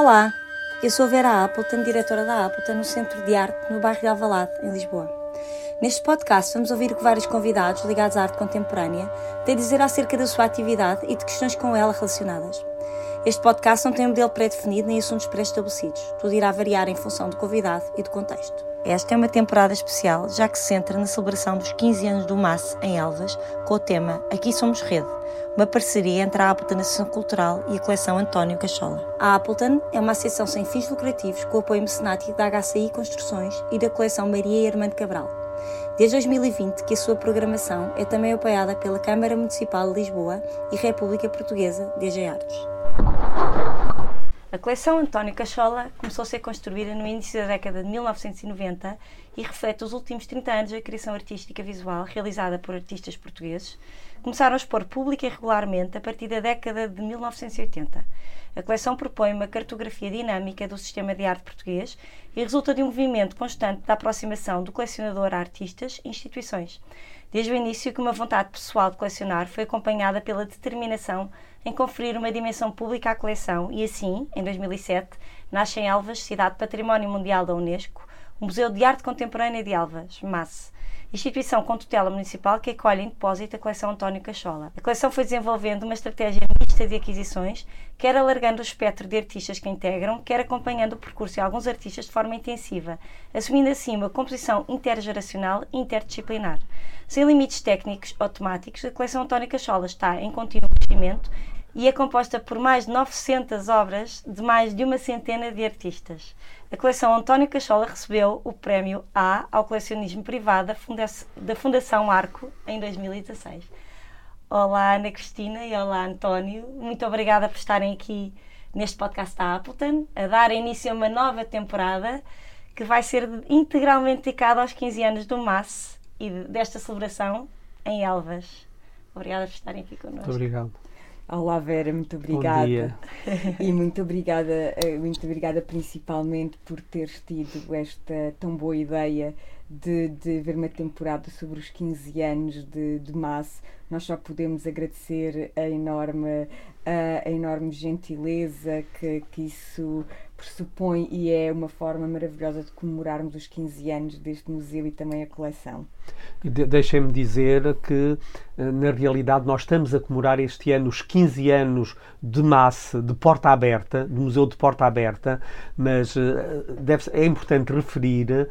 Olá, eu sou Vera Appleton, diretora da Appleton no Centro de Arte no bairro de Alvalade, em Lisboa. Neste podcast vamos ouvir o que vários convidados ligados à arte contemporânea têm a dizer acerca da sua atividade e de questões com ela relacionadas. Este podcast não tem um modelo pré-definido nem assuntos pré-estabelecidos. Tudo irá variar em função do convidado e do contexto. Esta é uma temporada especial, já que se centra na celebração dos 15 anos do MAS em Elvas, com o tema Aqui Somos Rede, uma parceria entre a Appleton Associação Cultural e a coleção António Cachola. A Appleton é uma associação sem fins lucrativos com apoio mecenático da HCI Construções e da coleção Maria Armando Cabral. Desde 2020 que a sua programação é também apoiada pela Câmara Municipal de Lisboa e República Portuguesa DG Artes. A coleção António Cachola começou a ser construída no início da década de 1990 e reflete os últimos 30 anos da criação artística visual realizada por artistas portugueses. Começaram a expor pública e regularmente a partir da década de 1980. A coleção propõe uma cartografia dinâmica do sistema de arte português e resulta de um movimento constante da aproximação do colecionador a artistas e instituições. Desde o início que uma vontade pessoal de colecionar foi acompanhada pela determinação em conferir uma dimensão pública à coleção e assim, em 2007, nasce em Elvas, cidade Património Mundial da Unesco, o Museu de Arte Contemporânea de Elvas, MAS, instituição com tutela municipal que acolhe em depósito a coleção António Cachola. A coleção foi desenvolvendo uma estratégia mista de aquisições, quer alargando o espectro de artistas que integram, quer acompanhando o percurso de alguns artistas de forma intensiva, assumindo assim uma composição intergeracional e interdisciplinar. Sem limites técnicos automáticos, a coleção António Cachola está em contínuo crescimento e é composta por mais de 900 obras de mais de uma centena de artistas. A coleção António Cachola recebeu o prémio A ao colecionismo privado da Fundação Arco em 2016. Olá Ana Cristina e olá António, muito obrigada por estarem aqui neste podcast da Appleton, a dar início a uma nova temporada que vai ser integralmente dedicada aos 15 anos do MAS e desta celebração em Elvas. Obrigada por estarem aqui connosco. Muito obrigado. Olá Vera, muito obrigada. Bom dia. E muito obrigada, eh, muito obrigada principalmente por teres tido esta tão boa ideia de, de ver uma temporada sobre os 15 anos de, de Mass. Nós só podemos agradecer a enorme, a, a enorme gentileza que, que isso pressupõe e é uma forma maravilhosa de comemorarmos os 15 anos deste museu e também a coleção. De Deixem-me dizer que, eh, na realidade, nós estamos a comemorar este ano os 15 anos de massa, de porta aberta, do Museu de Porta Aberta, mas eh, é importante referir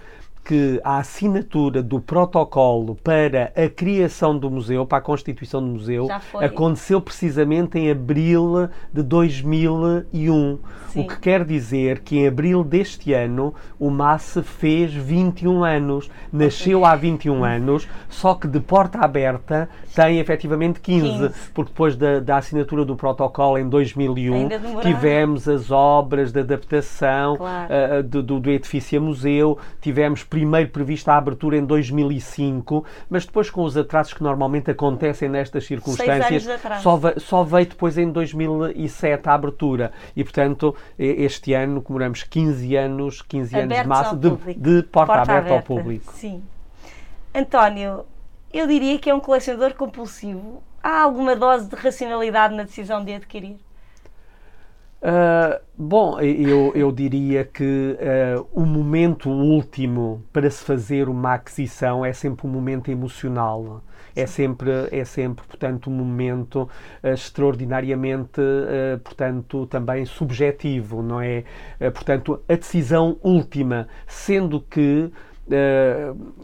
que a assinatura do protocolo para a criação do museu, para a constituição do museu, aconteceu precisamente em abril de 2001. Sim. O que quer dizer que em abril deste ano o MAS fez 21 anos. Nasceu okay. há 21 anos, só que de porta aberta tem efetivamente 15, 15. porque depois da, da, assinatura do protocolo em 2001 tivemos as obras de adaptação claro. uh, do, do, do edifício museu, tivemos primeiro prevista a abertura em 2005, mas depois com os atrasos que normalmente acontecem nestas circunstâncias, só, veio, só veio depois em 2007 a abertura. E, portanto, este ano comemoramos 15 anos, 15 anos de massa de, de, porta, porta aberta, aberta ao público. Sim. António, eu diria que é um colecionador compulsivo. Há alguma dose de racionalidade na decisão de adquirir? Uh, bom, eu, eu diria que uh, o momento último para se fazer uma aquisição é sempre um momento emocional. É sempre, é sempre, portanto, um momento uh, extraordinariamente, portanto, também subjetivo, não é? portanto, a decisão última, sendo que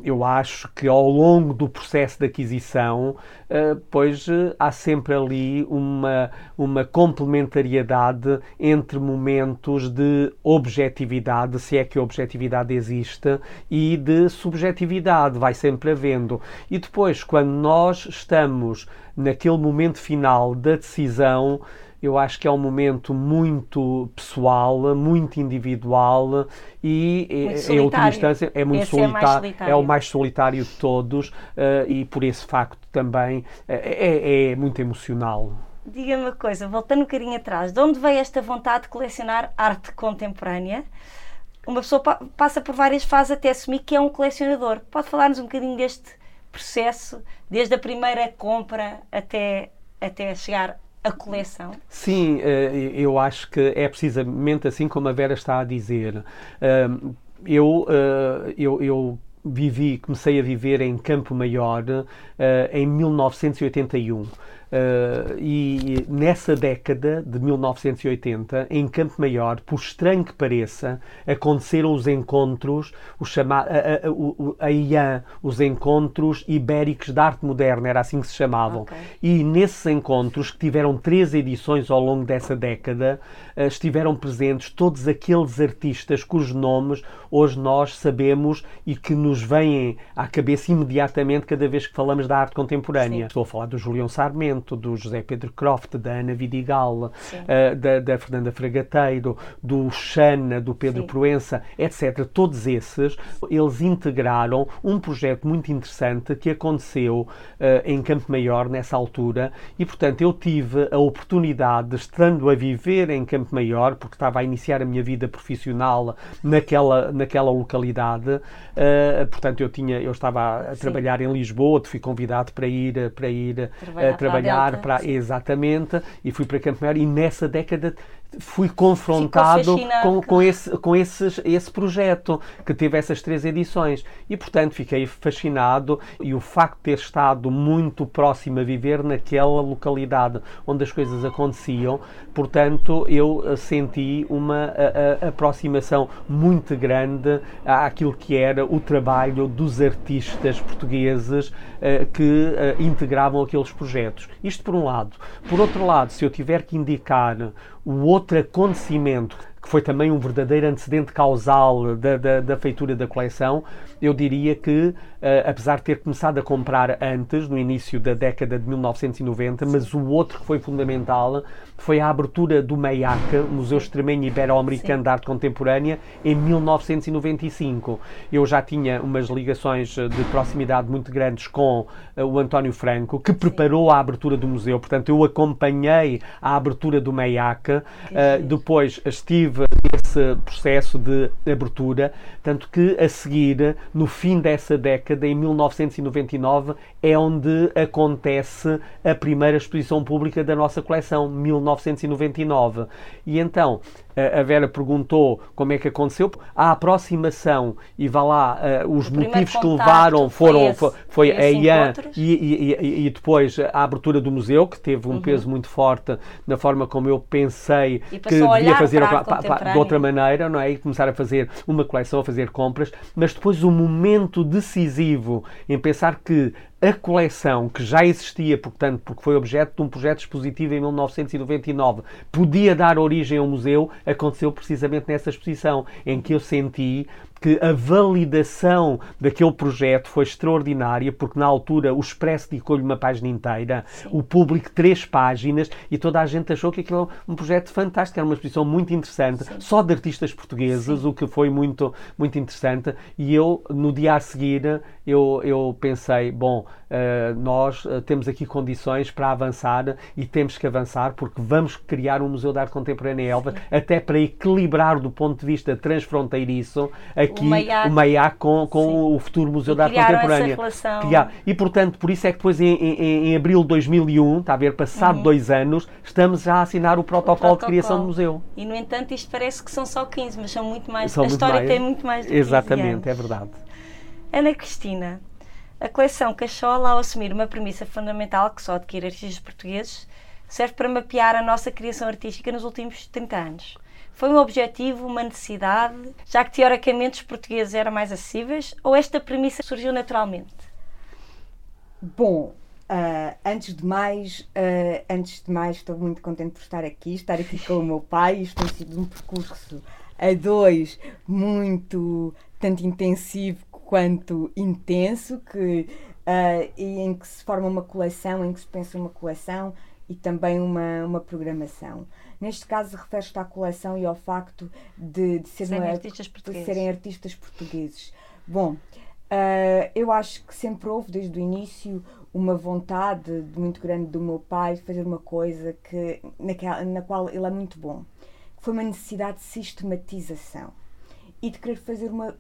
eu acho que ao longo do processo de aquisição, uh, pois uh, há sempre ali uma, uma complementariedade entre momentos de objetividade, se é que a objetividade existe, e de subjetividade, vai sempre havendo. E depois, quando nós estamos naquele momento final da decisão, eu acho que é um momento muito pessoal, muito individual e, muito em última instância, é muito solitário, é, é, o mais solitário de todos uh, e por esse facto também uh, é, é, muito emocional. Diga-me uma coisa, voltando um bocadinho atrás, de onde veio esta vontade de colecionar arte contemporânea? Uma pessoa pa passa por várias fases até assumir que é um colecionador. Pode falar-nos um bocadinho deste processo, desde a primeira compra até, até chegar a coleção? Sim, eh, eu acho que é precisamente assim como a Vera está a dizer. Eh, eu, eh, eu, eu vivi, comecei a viver em Campo Maior em 1981. Uh, e nessa década de 1980, em Campo Maior, por estranho que pareça, aconteceram os encontros, os chama a, a, a, a IAN, os encontros ibéricos de arte moderna, era assim que se chamavam. Okay. E nesses encontros, que tiveram três edições ao longo dessa década, uh, estiveram presentes todos aqueles artistas cujos nomes hoje nós sabemos e que nos vêm à cabeça imediatamente cada vez que falamos da arte contemporânea. Sim. Estou a falar do Julião Sarmento do José Pedro Croft, da Ana Vidigal, uh, da, da, Fernanda Fragateiro, do Xana, do Pedro Sim. Proença, etc. Todos esses, eles integraram um projeto muito interessante que aconteceu uh, em Campo Maior nessa altura e, portanto, eu tive a oportunidade, estando a viver em Campo Maior, porque estava a iniciar a minha vida profissional naquela, naquela localidade, uh, portanto, eu, tinha, eu estava a trabalhar em Lisboa, fui convidado para ir, para ir trabalhar, trabalhar trabalhar para exatamente e fui para Campo Maior e nessa década fui confrontado com, com, esse, com esses, esse projeto que teve essas três edições. E portanto fiquei fascinado e o facto de ter estado muito próximo a viver naquela localidade onde as coisas aconteciam portanto eu eh, senti uma a, a, aproximação muito grande àquilo que era o trabalho dos artistas portugueses uh, que uh, integravam aqueles projetos. Isto por um lado. Por outro lado se eu tiver que indicar o outro acontecimento que foi também um verdadeiro antecedente causal da, da, da feitura da coleção, eu diria que, apesar de ter começado a comprar antes, no início da década de 1990, mas o outro que foi fundamental foi a abertura do MEIAC, Museu Extremenho Ibero-Americano de Arte Contemporânea, em 1995. Eu já tinha umas ligações de proximidade muito grandes com uh, o António Franco, que preparou a abertura do museu, portanto, eu acompanhei a abertura do MEIAC, depois estive esse processo de abertura, tanto que a seguir, no fim dessa década, em 1999, é onde acontece a primeira exposição pública da nossa coleção, 1999. E então, a Vera perguntou como é que aconteceu. A aproximação e vá lá, uh, os motivos que levaram foram foi, foi a IAN e, e, e, depois a abertura do museu, que teve um uhum. peso muito forte na forma como eu pensei que devia fazer a, pa, pa, de outra maneira, não é? E começar a fazer uma coleção, a fazer compras, mas depois o momento decisivo em pensar que a coleção que já existia, portanto, porque foi objeto de um projeto expositivo em 1999, podia dar origem ao museu, aconteceu precisamente nessa exposição, em que eu senti que a validação daquele projeto foi extraordinária, porque na altura o Expresso dedicou-lhe uma página inteira, Sim. o público três páginas, e toda a gente achou que aquilo era um projeto fantástico, era uma exposição muito interessante, Sim. só de artistas portugueses, Sim. o que foi muito, muito interessante. E eu, no dia a seguir, eu, eu pensei, bom, nós uh, temos aqui condições para avançar e temos que avançar porque vamos criar um Museu de Arte Contemporânea em Elvas, até para equilibrar do ponto de vista transfronteiriço aqui o MAIAC com, com o futuro Museu e de Arte Contemporânea. E portanto, por isso é que depois em, em, em abril de 2001, está a ver, passado uhum. dois anos, estamos já a assinar o protocolo, o protocolo, de criação do museu. E no entanto, isto parece que são só 15, mas são muito mais. São a muito história mais, tem muito mais do que Exatamente, é verdade. Ana Cristina, a coleção Cachola, ao assumir uma premissa fundamental que só adquire artistas portugueses, serve para mapear a nossa criação artística nos últimos 30 anos. Foi um objetivo, uma necessidade, já que teoricamente os portugueses eram mais acessíveis, ou esta premissa surgiu naturalmente? Bom, uh, antes de mais, uh, antes de mais, estou muito contente por estar aqui, estar aqui com o meu pai. Isto tem sido um percurso a dois muito tanto intensivo quanto intenso, que uh, e em que se forma uma coleção, em que se pensa uma coleção e também uma, uma programação. Neste caso, refere-se à coleção e ao facto de, de, ser serem, uma, artistas de serem artistas portugueses. Bom, uh, eu acho que sempre houve, desde o início, uma vontade muito grande do meu pai de fazer uma coisa que, naquela, na qual ele é muito bom. Foi uma necessidade de sistematização e de querer fazer uma,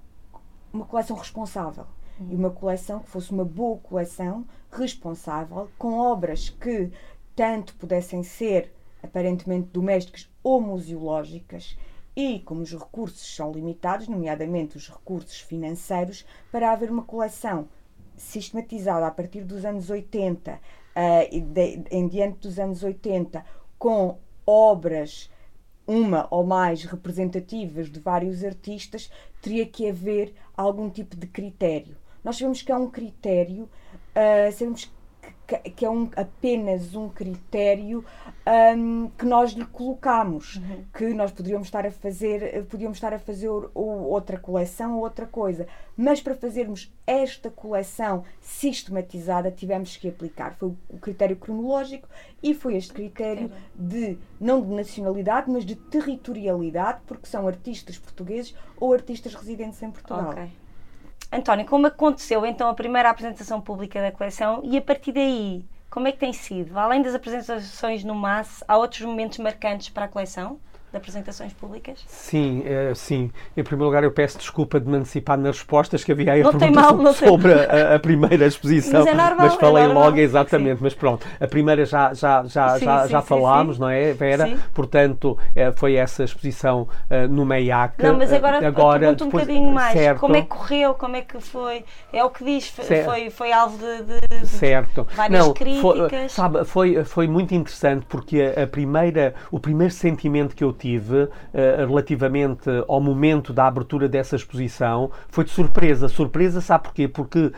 uma coleção responsável. Uhum. E uma coleção que fosse uma boa coleção, responsável, com obras que tanto pudessem ser aparentemente domésticas ou museológicas, e como os recursos são limitados, nomeadamente os recursos financeiros, para haver uma coleção sistematizada a partir dos anos 80 uh, e de, em diante dos anos 80 com obras uma ou mais representativas de vários artistas, teria que haver algum tipo de critério. Nós sabemos que é um critério, uh, sabemos que é um, apenas um critério um, que nós lhe colocamos, uhum. que nós poderíamos estar a fazer, podíamos estar a fazer outra coleção ou outra coisa, mas para fazermos esta coleção sistematizada tivemos que aplicar. Foi o critério cronológico e foi este critério de, não de nacionalidade, mas de territorialidade, porque são artistas portugueses ou artistas residentes em Portugal. Okay. António, como aconteceu então a primeira apresentação pública da coleção e a partir daí, como é que tem sido? Além das apresentações no MAS, há outros momentos marcantes para a coleção? De apresentações públicas? Sim, é, sim. Em primeiro lugar, eu peço desculpa de me antecipar nas respostas que havia aí a pergunta mal, sobre a, a, primeira exposição. Mas, é normal, mas falei é logo, exatamente, sim. mas pronto. A primeira já, já, já, sim, já, sim, já falámos, não é, Vera? Portanto, é, foi essa exposição uh, no MEIAC. Não, mas agora, agora depois, um bocadinho mais. Certo. Como é que correu? Como é que foi? É o que diz, foi, foi alvo de, de, de certo. várias não, críticas. Foi, sabe, foi, foi muito interessante porque a, a primeira, o primeiro sentimento que eu tive tive uh, relativamente ao momento da abertura dessa exposição foi de surpresa. Surpresa, sabe porquê? Porque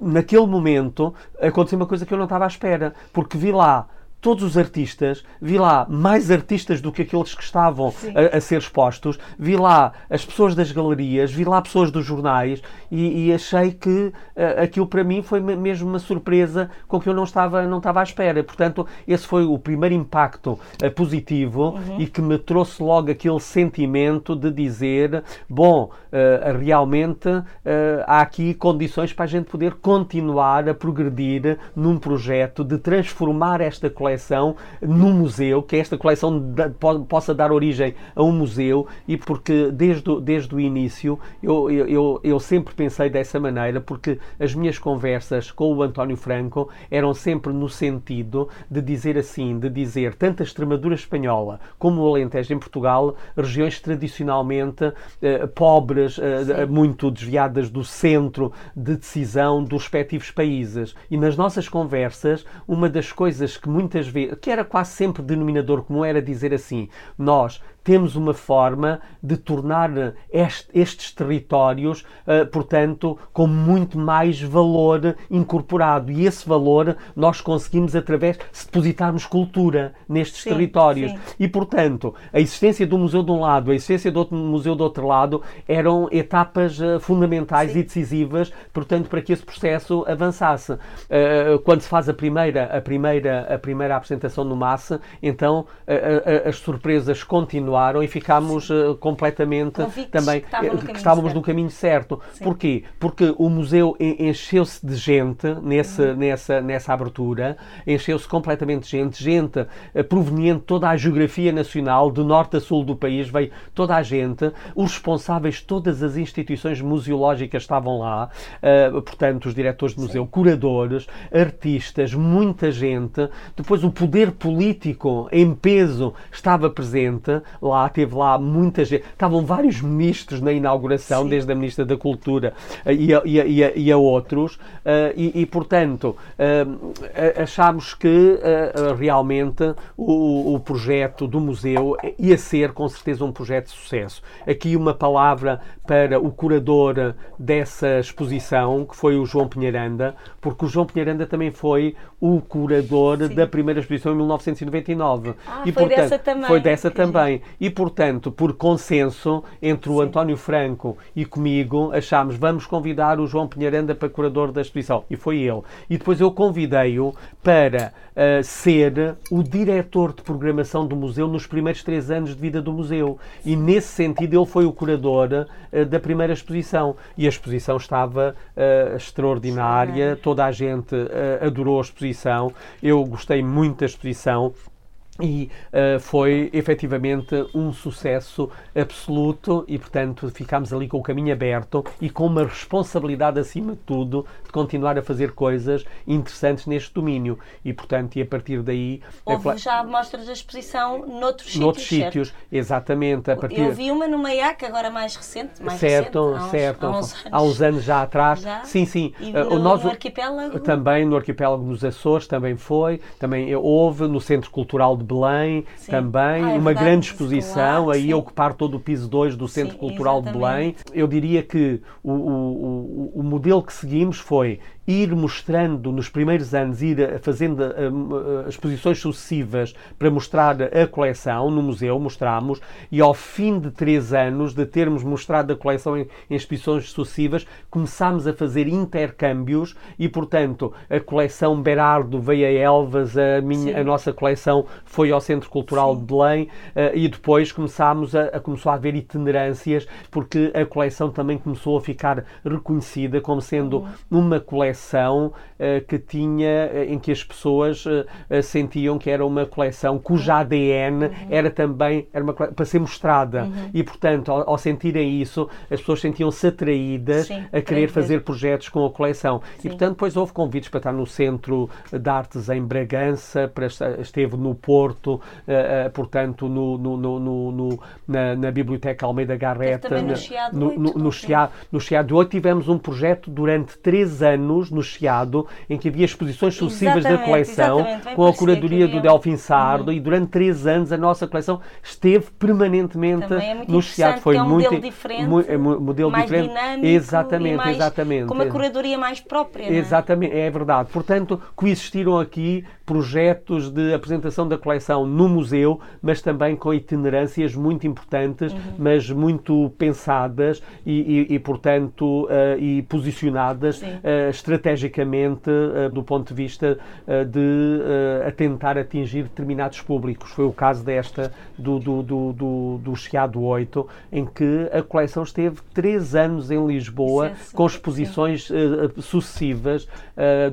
naquele momento aconteceu uma coisa que eu não estava à espera. Porque vi lá todos os artistas, vi lá mais artistas do que aqueles que estavam a, a, ser expostos, vi lá as pessoas das galerias, vi lá pessoas dos jornais e, e achei que uh, aquilo para mim foi mesmo uma surpresa com que eu não estava, não estava à espera. Portanto, esse foi o primeiro impacto uh, positivo uhum. e que me trouxe logo aquele sentimento de dizer: bom, uh, realmente há aqui condições para a gente poder continuar a progredir num projeto de transformar esta coleção coleção no museu, que esta coleção da, possa dar origem a um museu e porque desde, desde o início eu, eu, eu sempre pensei dessa maneira, porque as minhas conversas com o António Franco eram sempre no sentido de dizer assim, de dizer tanto a Extremadura espanhola como o Alentejo em Portugal, regiões tradicionalmente eh, pobres, eh, muito desviadas do centro de decisão dos respectivos países. E nas nossas conversas, uma das coisas que muitas vezes, que era quase sempre denominador comum, era dizer assim: nós temos uma forma de tornar este, estes territórios, uh, portanto, com muito mais valor incorporado. E esse valor nós conseguimos através de depositarmos cultura nestes sim, territórios. Sim. E, portanto, a existência do museu de um lado, a existência do outro museu do outro lado, eram etapas uh, fundamentais sim. e decisivas, portanto, para que esse processo avançasse. Uh, quando se faz a primeira, a primeira, a primeira apresentação no MASSE, então as surpresas continuam e ficámos uh, completamente Convictos também que, no que estávamos no caminho certo. Sim. Porquê? Porque o museu encheu-se de gente nesse, uhum. nessa, nessa abertura, encheu-se completamente de gente, gente uh, proveniente de toda a geografia nacional, do norte a sul do país, veio toda a gente, os responsáveis de todas as instituições museológicas estavam lá, uh, portanto, os diretores de museu, Sim. curadores, artistas, muita gente. Depois, o poder político em peso estava presente lá, teve lá muita gente. Estavam vários ministros na inauguração, Sim. desde a Ministra da Cultura eh, e a, e a, e a, e a outros, uh, e, e, portanto uh, achámos que realmente o, o projeto do museu ia ser com certeza um projeto de sucesso. Aqui uma palavra para o curador dessa exposição, que foi o João Pinheiranda, porque o João Pinheiranda também foi o curador Sim. da primeira exposição em 1999. Ah, e, foi portanto, dessa também. Foi dessa também. E, portanto, por consenso entre o Sim. António Franco e comigo, achámos, vamos convidar o João Pinheiranda para curador da exposição. E foi ele. E depois eu convidei-o para uh, ser o diretor de programação do museu nos primeiros três anos de vida do museu. E, nesse sentido, ele foi o curador uh, da primeira exposição. E a exposição estava uh, extraordinária, toda a gente adorou a exposição, eu gostei muito da exposição e uh, foi efetivamente um sucesso absoluto e, portanto, ficámos ali com o caminho aberto e com uma responsabilidade, acima de tudo, continuar a fazer coisas interessantes neste domínio. E, portanto, e a partir daí. Houve é, já mostras da exposição noutros, noutros sítios. sítios, exatamente. A partir... Eu vi uma no Maiac, agora mais recente. Mais certo, recente, certo. Há uns, há uns anos já atrás. Já? Sim, sim. E uh, no, nós, no arquipélago? Também no arquipélago dos Açores, também foi. Também houve no Centro Cultural de Belém sim. também, ah, é uma verdade, grande exposição, escolar, aí a ocupar todo o piso 2 do Centro sim, Cultural exatamente. de Belém. Eu diria que o, o, o, o modelo que seguimos foi Okay. Ir mostrando nos primeiros anos, ir fazendo uh, exposições sucessivas para mostrar a coleção no museu, mostramos, e ao fim de três anos de termos mostrado a coleção em, em exposições sucessivas, começámos a fazer intercâmbios e, portanto, a coleção Berardo veio a Elvas, a, minha, a nossa coleção foi ao Centro Cultural Sim. de Belém uh, e depois começámos a, a, começou a haver itinerâncias porque a coleção também começou a ficar reconhecida como sendo uhum. uma coleção coleção uh, que tinha, uh, em que as pessoas uh, sentiam que era uma coleção cuja ADN uhum. era também era uma, para ser mostrada. Uhum. E, portanto, ao, ao, sentirem isso, as pessoas sentiam-se atraídas Sim, a querer fazer projetos com a coleção. Sim. E, portanto, depois houve convites para estar no Centro de Artes em Bragança, para, esteve no Porto, portanto, no, no, no, no na, na, Biblioteca Almeida Garreta. no Chiado 8. No, no, Chiado, no Chiado 8 tivemos um projeto durante três anos no Chiado, em que havia exposições sucessivas da coleção, com a curadoria do Delfim Sardo, uhum. e durante três anos a nossa coleção esteve permanentemente é no Chiado. Foi é um muito modelo diferente, mu, é, modelo mais diferente. dinâmico, exatamente, mais, exatamente. com uma curadoria mais própria. Exatamente, é? é verdade. Portanto, coexistiram aqui projetos de apresentação da coleção no museu, mas também com itinerâncias muito importantes, uhum. mas muito pensadas e, e, e portanto, uh, e posicionadas uh, estrategicamente uh, do ponto de vista de tentar atingir determinados públicos. Foi o caso desta do, do, do, do, do Chiado 8, em que a coleção esteve três anos em Lisboa, com exposições sucessivas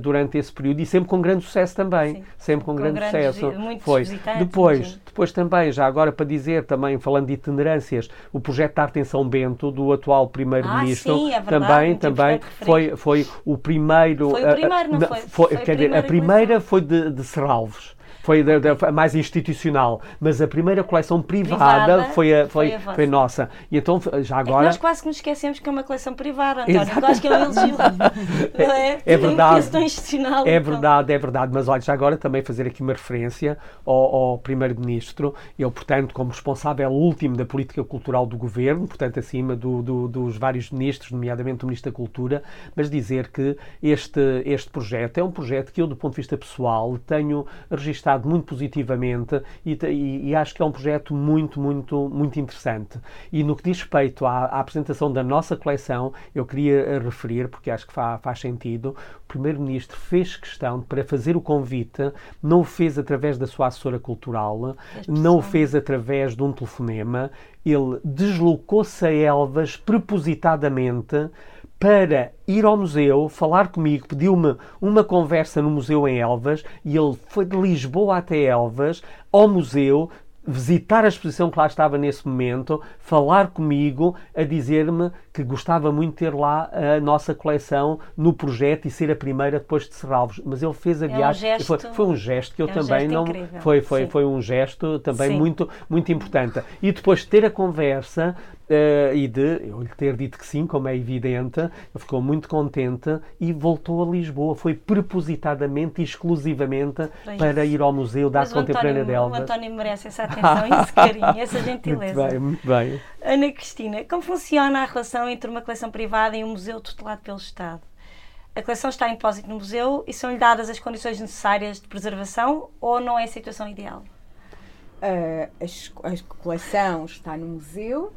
durante esse período e sempre com grande sucesso também. Sim sempre com, com grande sucesso. Foi. Depois, depois também, já agora para dizer, também falando de itinerâncias, o projeto de arte em São Bento, do atual Primeiro-Ministro, ah, é também, também foi, foi o primeiro. Foi o primeiro, não foi? foi, foi quer dizer, a primeira foi de, de Serralves foi da, mais institucional, mas a primeira coleção privada, privada foi, a, foi, foi, a foi, nossa. E então, já agora. É nós quase que nos esquecemos que é uma coleção privada, António. Acho que é um elogio. é, é verdade. institucional, é então. verdade, é verdade. Mas olha, já agora também fazer aqui uma referência ao, ao Primeiro-Ministro. Ele, portanto, como responsável último da política cultural do governo, portanto, acima do, do, dos vários ministros, nomeadamente o Ministro da Cultura, mas dizer que este, este projeto é um projeto que eu, do ponto de vista pessoal, tenho registrado muito positivamente e, e, e, acho que é um projeto muito, muito, muito interessante. E no que diz respeito à, à apresentação da nossa coleção, eu queria referir, porque acho que fa, faz sentido, o Primeiro-Ministro fez questão para fazer o convite, não o fez através da sua assessora cultural, não o fez através de um telefonema, ele deslocou-se a Elvas propositadamente para ir ao museu, falar comigo, pediu-me uma conversa no museu em Elvas e ele foi de Lisboa até Elvas, ao museu, visitar a exposição que lá estava nesse momento, falar comigo, a dizer-me que gostava muito de ter lá a nossa coleção no projeto e ser a primeira depois de Serralvos. Mas ele fez a é viagem. Um gesto, foi, foi, um gesto que eu é um também não. Incrível. Foi, foi, foi um gesto também muito, muito importante. E depois de ter a conversa uh, e de eu lhe ter dito que sim, como é evidente, ele ficou muito contente e voltou a Lisboa. Foi propositadamente e exclusivamente para, para ir ao Museu da Arte Contemporânea de Elvas. O António merece essa atenção, esse carinho, essa gentileza. Muito bem, muito bem. Ana Cristina, como funciona a relação entre uma coleção privada e um museu tutelado pelo Estado? A coleção está em depósito no museu e são-lhe dadas as condições necessárias de preservação ou não é a situação ideal? Uh, a, a, coleção está no museu,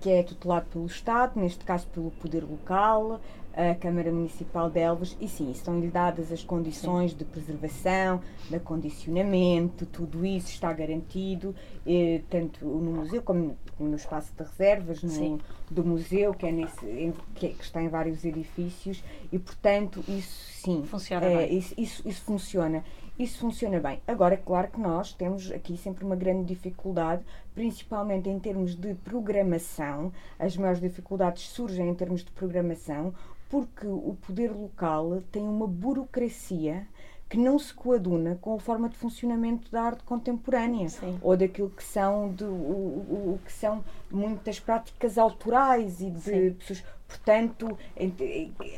que é tutelado pelo Estado, neste caso pelo Poder Local, a Câmara Municipal de Elvas, e sim, estão-lhe dadas as condições de preservação, de acondicionamento, tudo isso está garantido, eh, tanto no museu como no espaço de reservas no, do museu, que, é nesse, em, que, é, que, está em vários edifícios, e portanto isso sim, funciona é, isso, isso, isso funciona. isso funciona bem. Agora, é claro que nós temos aqui sempre uma grande dificuldade, principalmente em termos de programação. As maiores dificuldades surgem em termos de programação, porque o poder local tem uma burocracia que não se coaduna com a forma de funcionamento da arte contemporânea Sim. ou daquilo que são, de, o, o, que são muitas práticas autorais e de Sim. pessoas. Portanto,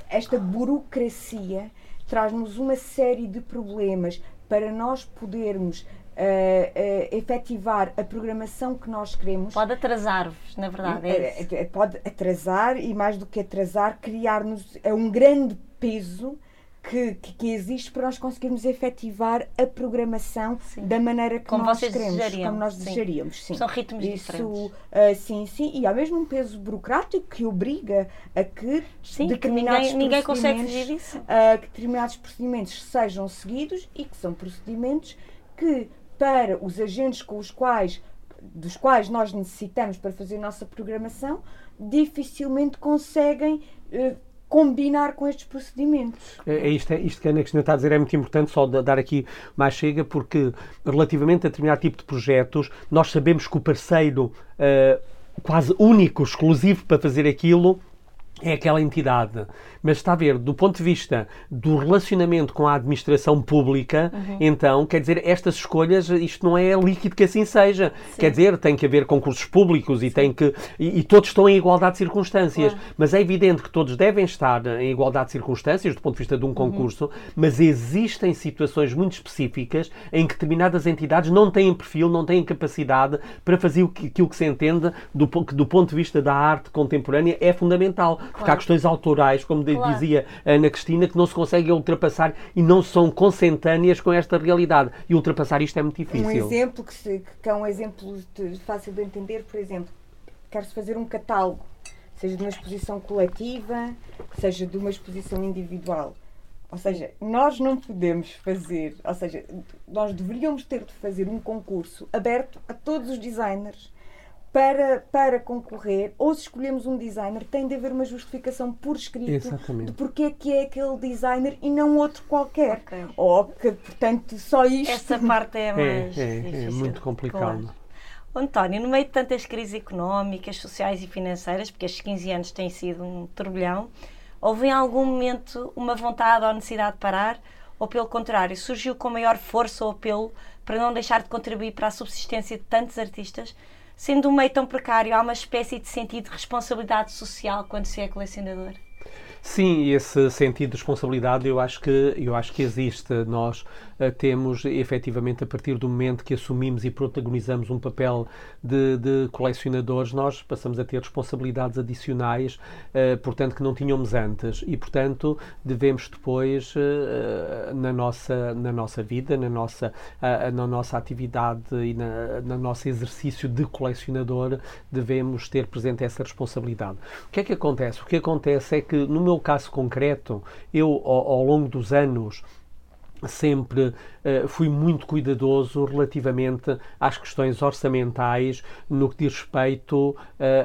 esta burocracia traz-nos uma série de problemas para nós podermos Uh, uh, efetivar a programação que nós queremos. Pode atrasar-vos, na verdade. É uh, pode atrasar e, mais do que atrasar, criar-nos um grande peso que, que, que, existe para nós conseguirmos efetivar a programação sim. da maneira que como nós queremos, desejariam. como nós sim. desejaríamos. Sim. São ritmos Isso, diferentes. Uh, sim, sim, e há mesmo um peso burocrático que obriga a que sim, determinados que ninguém, ninguém consegue fugir disso. Uh, que determinados procedimentos sejam seguidos e que são procedimentos que para os agentes com os quais dos quais nós necessitamos para fazer a nossa programação dificilmente conseguem uh, combinar com estes procedimentos. É, é isto, é isto que a Ana Cristina está a dizer é muito importante, só dar aqui mais chega, porque relativamente a determinado tipo de projetos, nós sabemos que o parceiro uh, quase único, exclusivo para fazer aquilo, é aquela entidade. Mas está a ver, do ponto de vista do relacionamento com a administração pública, uhum. então, quer dizer, estas escolhas, isto não é líquido que assim seja. Sim. Quer dizer, tem que haver concursos públicos e tem que. E, e, todos estão em igualdade de circunstâncias. Claro. Mas é evidente que todos devem estar em igualdade de circunstâncias do ponto de vista de um uhum. concurso, uhum. mas existem situações muito específicas em que determinadas entidades não têm perfil, não têm capacidade para fazer aquilo que se entende do, do ponto de vista da arte contemporânea é fundamental. Claro. Porque há questões autorais, como claro. dizia a Ana Cristina, que não se conseguem ultrapassar e não são consentâneas com esta realidade. E ultrapassar isto é muito difícil. Um exemplo que, se, que é um exemplo de, fácil de entender, por exemplo, quer-se fazer um catálogo, seja de uma exposição coletiva, seja de uma exposição individual. Ou seja, nós não podemos fazer, ou seja, nós deveríamos ter de fazer um concurso aberto a todos os designers para, para concorrer, ou se escolhemos um designer, tem de haver uma justificação por escrito Exatamente. de porque é que é aquele designer e não outro qualquer. Okay. Ou que, portanto, só isto. Essa parte é mais. É, é, é muito complicado. Claro. António, no meio de tantas crises económicas, sociais e financeiras, porque estes 15 anos têm sido um turbilhão, houve em algum momento uma vontade ou necessidade de parar? Ou pelo contrário, surgiu com maior força ou apelo para não deixar de contribuir para a subsistência de tantos artistas? Sendo um meio tão precário, há uma espécie de sentido de responsabilidade social quando se é colecionador? Sim, esse sentido de responsabilidade eu acho que, eu acho que existe. Nós temos, efetivamente, a partir do momento que assumimos e protagonizamos um papel de, de colecionadores, nós passamos a ter responsabilidades adicionais, uh, portanto, que não tínhamos antes. E, portanto, devemos depois, uh, na, nossa, na nossa vida, na nossa, na nossa atividade e na, no nosso exercício de colecionador, devemos ter presente essa responsabilidade. O que é que acontece? O que acontece é que, no meu caso concreto, eu, ao, ao longo dos anos, sempre uh, fui muito cuidadoso relativamente às questões orçamentais no que diz respeito uh,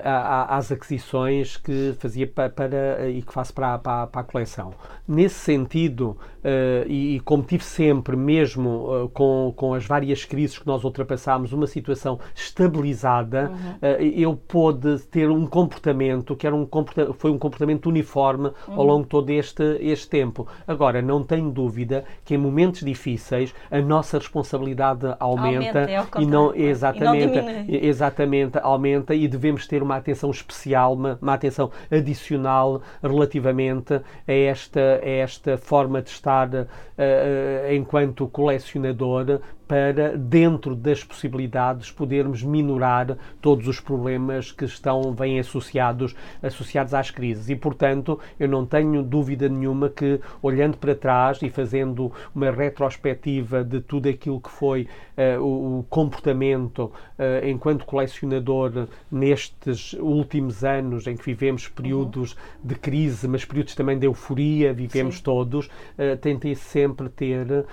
a, a, às aquisições que fazia para, para e que faço para, para, para, a coleção. Nesse sentido, uh, e, e, como tive sempre, mesmo com, com as várias crises que nós ultrapassámos, uma situação estabilizada, uhum. eu pude ter um comportamento que era um comportamento, foi um comportamento uniforme uhum. ao longo de todo este, este tempo. Agora, não tenho dúvida que em momentos difíceis a nossa responsabilidade aumenta, aumenta é e não exatamente, e não exatamente aumenta e devemos ter uma atenção especial, uma, uma atenção adicional relativamente a esta, a esta forma de estar uh, enquanto colecionador para, dentro das possibilidades, podermos minorar todos os problemas que estão, vêm associados, associados às crises. E, portanto, eu não tenho dúvida nenhuma que, olhando para trás e fazendo uma retrospectiva de tudo aquilo que foi uh, o, comportamento uh, enquanto colecionador nestes últimos anos em que vivemos períodos uhum. de crise, mas períodos também de euforia, vivemos Sim. todos, uh, tentei sempre ter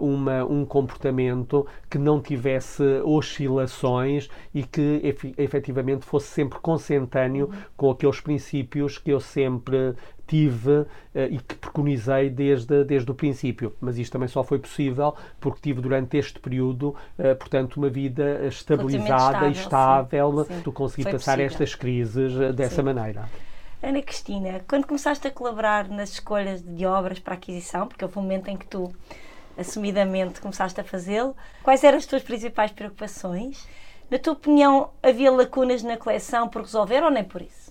uma, um comportamento que não tivesse oscilações e que efetivamente fosse sempre consentâneo com aqueles princípios que eu sempre tive uh, e que preconizei desde, desde o princípio. Mas isto também só foi possível porque tive durante este período, uh, portanto, uma vida estabilizada e estável. Sim. Tu consegui foi passar possível. estas crises uh, dessa sim. maneira. Ana Cristina, quando começaste a colaborar nas escolhas de obras para aquisição, porque houve um momento em que tu assumidamente começaste a fazê-lo, quais eram as tuas principais preocupações? Na tua opinião, havia lacunas na coleção por resolver ou nem por isso?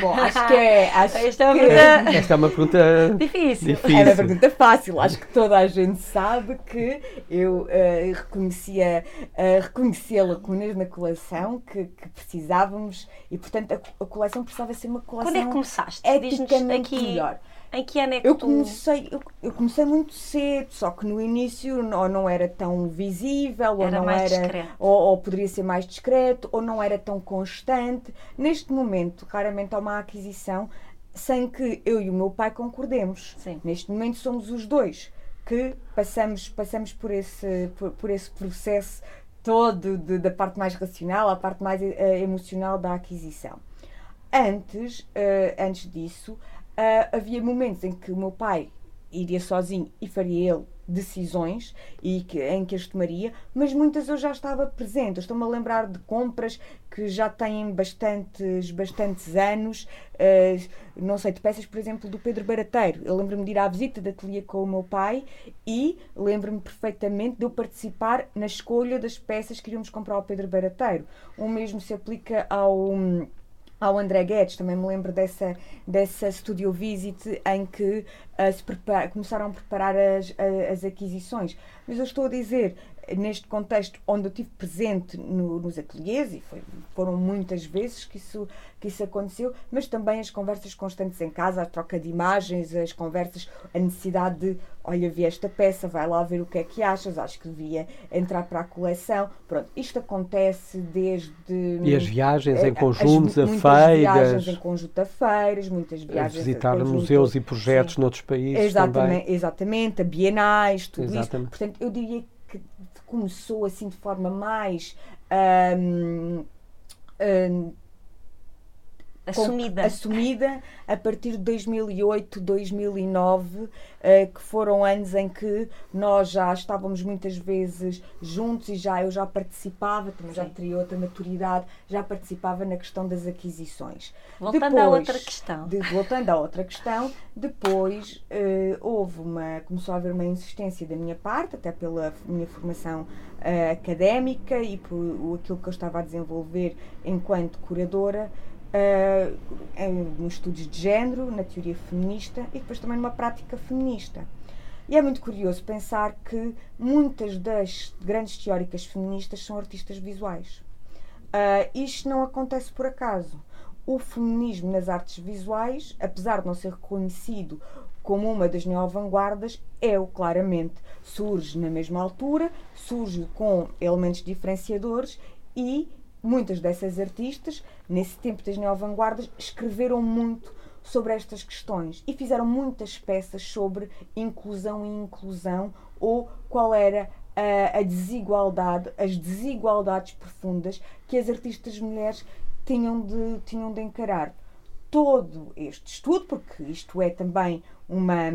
Bom, acho que é. Acho Esta, é uma pergunta... Esta é uma pergunta difícil. difícil. É uma pergunta fácil. Acho que toda a gente sabe que eu uh, reconhecia, uh, reconhecia lacunas na coleção que, que, precisávamos e, portanto, a, a, coleção precisava ser uma coleção. Quando é que começaste? Eticamente aqui... melhor. Em que ano é que eu tu... comecei eu, eu, comecei muito cedo, só que no início ou não era tão visível, era ou não era ou, ou, poderia ser mais discreto, ou não era tão constante. Neste momento, raramente há uma aquisição sem que eu e o meu pai concordemos. Sim. Neste momento somos os dois que passamos passamos por esse por, por esse processo todo de, da parte mais racional à parte mais uh, emocional da aquisição. Antes, uh, antes disso, uh, havia momentos em que o meu pai iria sozinho e faria ele decisões e que, em que as tomaria, mas muitas eu já estava presente. Estou-me a lembrar de compras que já têm bastantes, bastantes anos, uh, não sei, de peças, por exemplo, do Pedro Barateiro. Eu lembro-me de ir à visita da ateliê com o meu pai e lembro-me perfeitamente de eu participar na escolha das peças que iríamos comprar ao Pedro Barateiro. O mesmo se aplica ao ao André Guedes, também me lembro dessa, dessa studio visit em que uh, se prepara, começaram a preparar as, as aquisições. Mas eu estou a dizer, neste contexto onde eu estive presente no, nos ateliês, e foi, foram muitas vezes que isso, que isso aconteceu, mas também as conversas constantes em casa, a troca de imagens, as conversas, a necessidade de, olha, vi esta peça, vai lá ver o que é que achas, acho que devia entrar para a coleção. Pronto, isto acontece desde... E as viagens em conjuntos, as, a feiras... viagens em conjunto a feiras, muitas viagens... A visitar museus e projetos sim. noutros países exatamente, também. Exatamente, a bienais, tudo exatamente. isso. Portanto, eu diria que começou assim de forma mais um, um, assumida. Com, assumida a partir de 2008, 2009, uh, que foram anos em que nós já estávamos muitas vezes juntos e já eu já participava, também Sim. já teria outra maturidade, já participava na questão das aquisições. Voltando depois, à outra questão. De, voltando à outra questão, depois uh, houve uma, começou a haver uma insistência da minha parte, até pela minha formação uh, académica e por aquilo que eu estava a desenvolver enquanto curadora, uh, nos estudos de género, na teoria feminista e depois também numa prática feminista. E é muito curioso pensar que muitas das grandes teóricas feministas são artistas visuais. Uh, isto não acontece por acaso. O feminismo nas artes visuais, apesar de não ser reconhecido como uma das neo-vanguardas, é o claramente. Surge na mesma altura, surge com elementos diferenciadores e muitas dessas artistas, nesse tempo das neo-vanguardas, escreveram muito sobre estas questões e fizeram muitas peças sobre inclusão e inclusão ou qual era a, a desigualdade, as desigualdades profundas que as artistas mulheres tinham de, tinham de encarar. Todo este estudo, porque isto é também uma,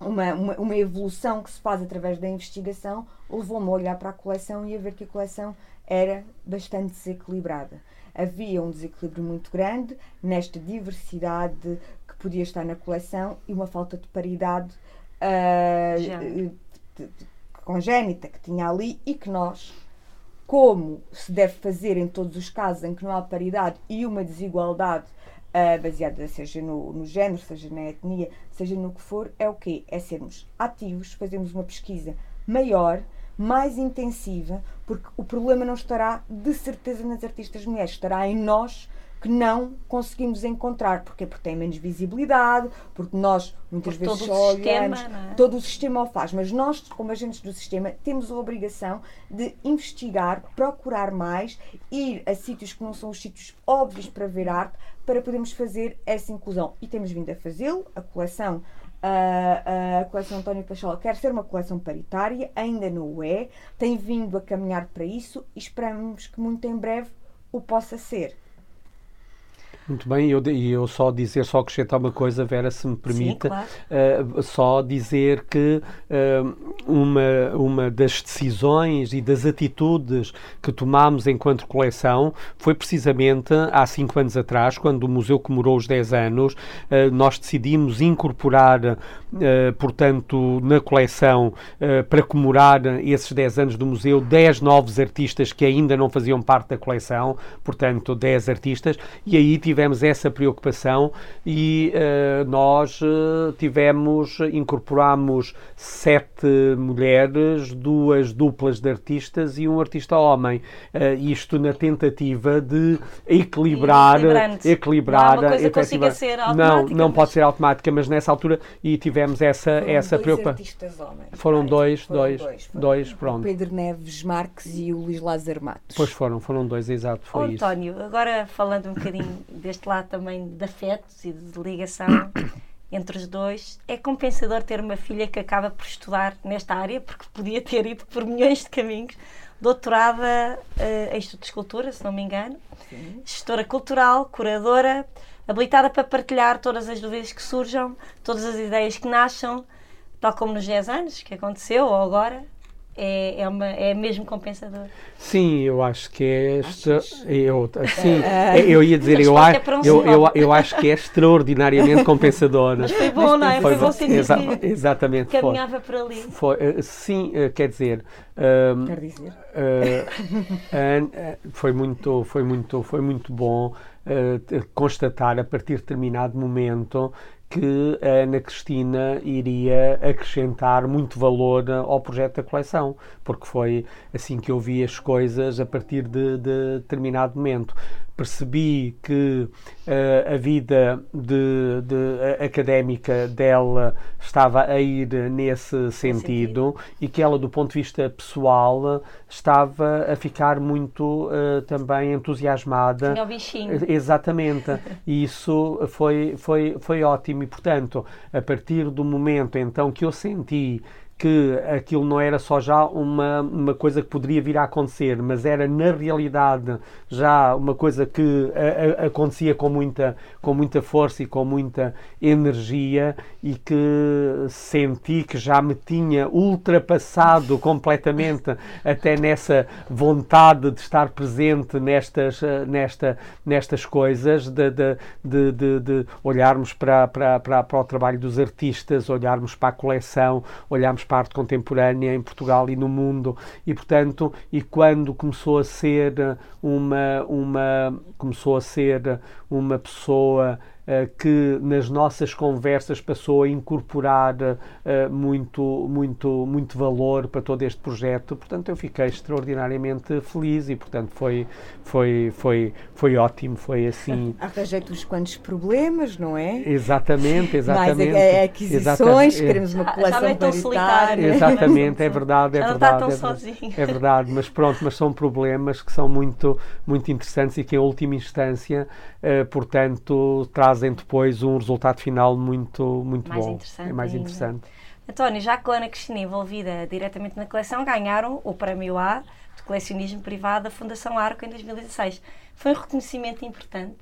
uma, uma, uma evolução que se faz através da investigação, levou-me a olhar para a coleção e a ver que a coleção era bastante desequilibrada. Havia um desequilíbrio muito grande nesta diversidade que podia estar na coleção e uma falta de paridade uh, congénita que tinha ali e que nós, como se deve fazer em todos os casos em que não há paridade e uma desigualdade uh, baseada seja no, no género, seja na etnia, seja no que for, é o quê? É sermos ativos, fazermos uma pesquisa maior mais intensiva, porque o problema não estará de certeza nas artistas mulheres, estará em nós que não conseguimos encontrar. Porquê? Porque tem menos visibilidade, porque nós muitas porque vezes só olhamos. É? Todo o sistema o faz, mas nós, como agentes do sistema, temos a obrigação de investigar, procurar mais, ir a sítios que não são os sítios óbvios para ver arte, para podermos fazer essa inclusão. E temos vindo a fazê-lo. A coleção a, a coleção António Pachola quer ser uma coleção paritária, ainda não o é, tem vindo a caminhar para isso e esperamos que muito em breve o possa ser. Muito bem, eu, eu só dizer, só acrescentar uma coisa, Vera, se me permite, Sim, claro. uh, só dizer que uh, uma, uma das decisões e das atitudes que tomámos enquanto coleção foi precisamente há cinco anos atrás, quando o museu comemorou os 10 anos, uh, nós decidimos incorporar, portanto, na coleção, para comemorar esses 10 anos do museu, 10 novos artistas que ainda não faziam parte da coleção, portanto, 10 artistas, e aí tivemos tivemos essa preocupação e uh, nós uh, tivemos, incorporamos sete mulheres, duas duplas de artistas e um artista homem. Uh, isto na tentativa de equilibrar. Equilibrar. Não, é consiga ser não, não mas... pode ser automática, mas nessa altura e tivemos essa, foram essa preocupação. Foram dois, foram dois, dois, foram dois, pronto. O Pedro Neves Marques e o Luís Lázaro Matos. Pois foram, foram dois, exato. Foi oh, António, isso. agora falando um bocadinho deste lado também de afetos e de ligação entre os dois. É compensador ter uma filha que acaba por estudar nesta área, porque podia ter ido por milhões de caminhos. Doutorada uh, em Estudo de Escultura, se não me engano, Sim. gestora cultural, curadora, habilitada para partilhar todas as dúvidas que surjam, todas as ideias que nasçam, tal como nos 10 anos que aconteceu, ou agora, é, é, uma, é mesmo compensador. Sim, eu acho que é. Extra... Eu, sim, é, eu ia dizer, eu, a, eu, eu, eu, acho que é extraordinariamente compensador. Mas foi bom, não é? Foi, foi bom sentir exa Exatamente. Caminhava por ali. Foi, uh, sim, uh, quer dizer. Uh, quer dizer. foi, muito, foi, muito, foi muito bom constatar a partir de determinado momento que a Ana Cristina iria acrescentar muito valor ao projeto da coleção, porque foi assim que eu vi as coisas a partir de, de determinado momento percebi que uh, a vida de, de, académica dela estava a ir nesse sentido, e que ela, do ponto de vista pessoal, estava a ficar muito uh, também entusiasmada. Tinha o bichinho. Exatamente. E isso foi, foi, foi ótimo. E, portanto, a partir do momento então que eu senti que aquilo não era só já uma, uma coisa que poderia vir a acontecer, mas era na realidade já uma coisa que a, a, acontecia com muita, com muita força e com muita energia e que senti que já me tinha ultrapassado completamente até nessa vontade de estar presente nestas, nesta, nestas coisas, de, de, de, de olharmos para, para, para, para o trabalho dos artistas, olharmos para a coleção, olharmos para a arte contemporânea em Portugal e no mundo. E portanto e quando começou a ser uma uma começou a ser uma pessoa eh, que nas nossas conversas passou a incorporar uh, muito, muito, muito valor para todo este projeto. Portanto, eu fiquei extraordinariamente feliz e, portanto, foi, foi, foi, foi ótimo. Foi assim. Arranjei-te uns quantos problemas, não é? Exatamente, exatamente. Mais aquisições, exatamente. queremos uma coleção já, já solitário. Exatamente, é verdade, é verdade. Não está tão é, sozinho. é verdade, mas pronto, mas são problemas que são muito, muito interessantes e que, em última instância, uh, portanto, trazem depois um resultado final muito, muito mais bom. Interessante é mais ainda. interessante. António, já com a Ana Cristina envolvida diretamente na coleção, ganharam o Prémio A de Colecionismo Privado da Fundação Arco em 2016. Foi um reconhecimento importante?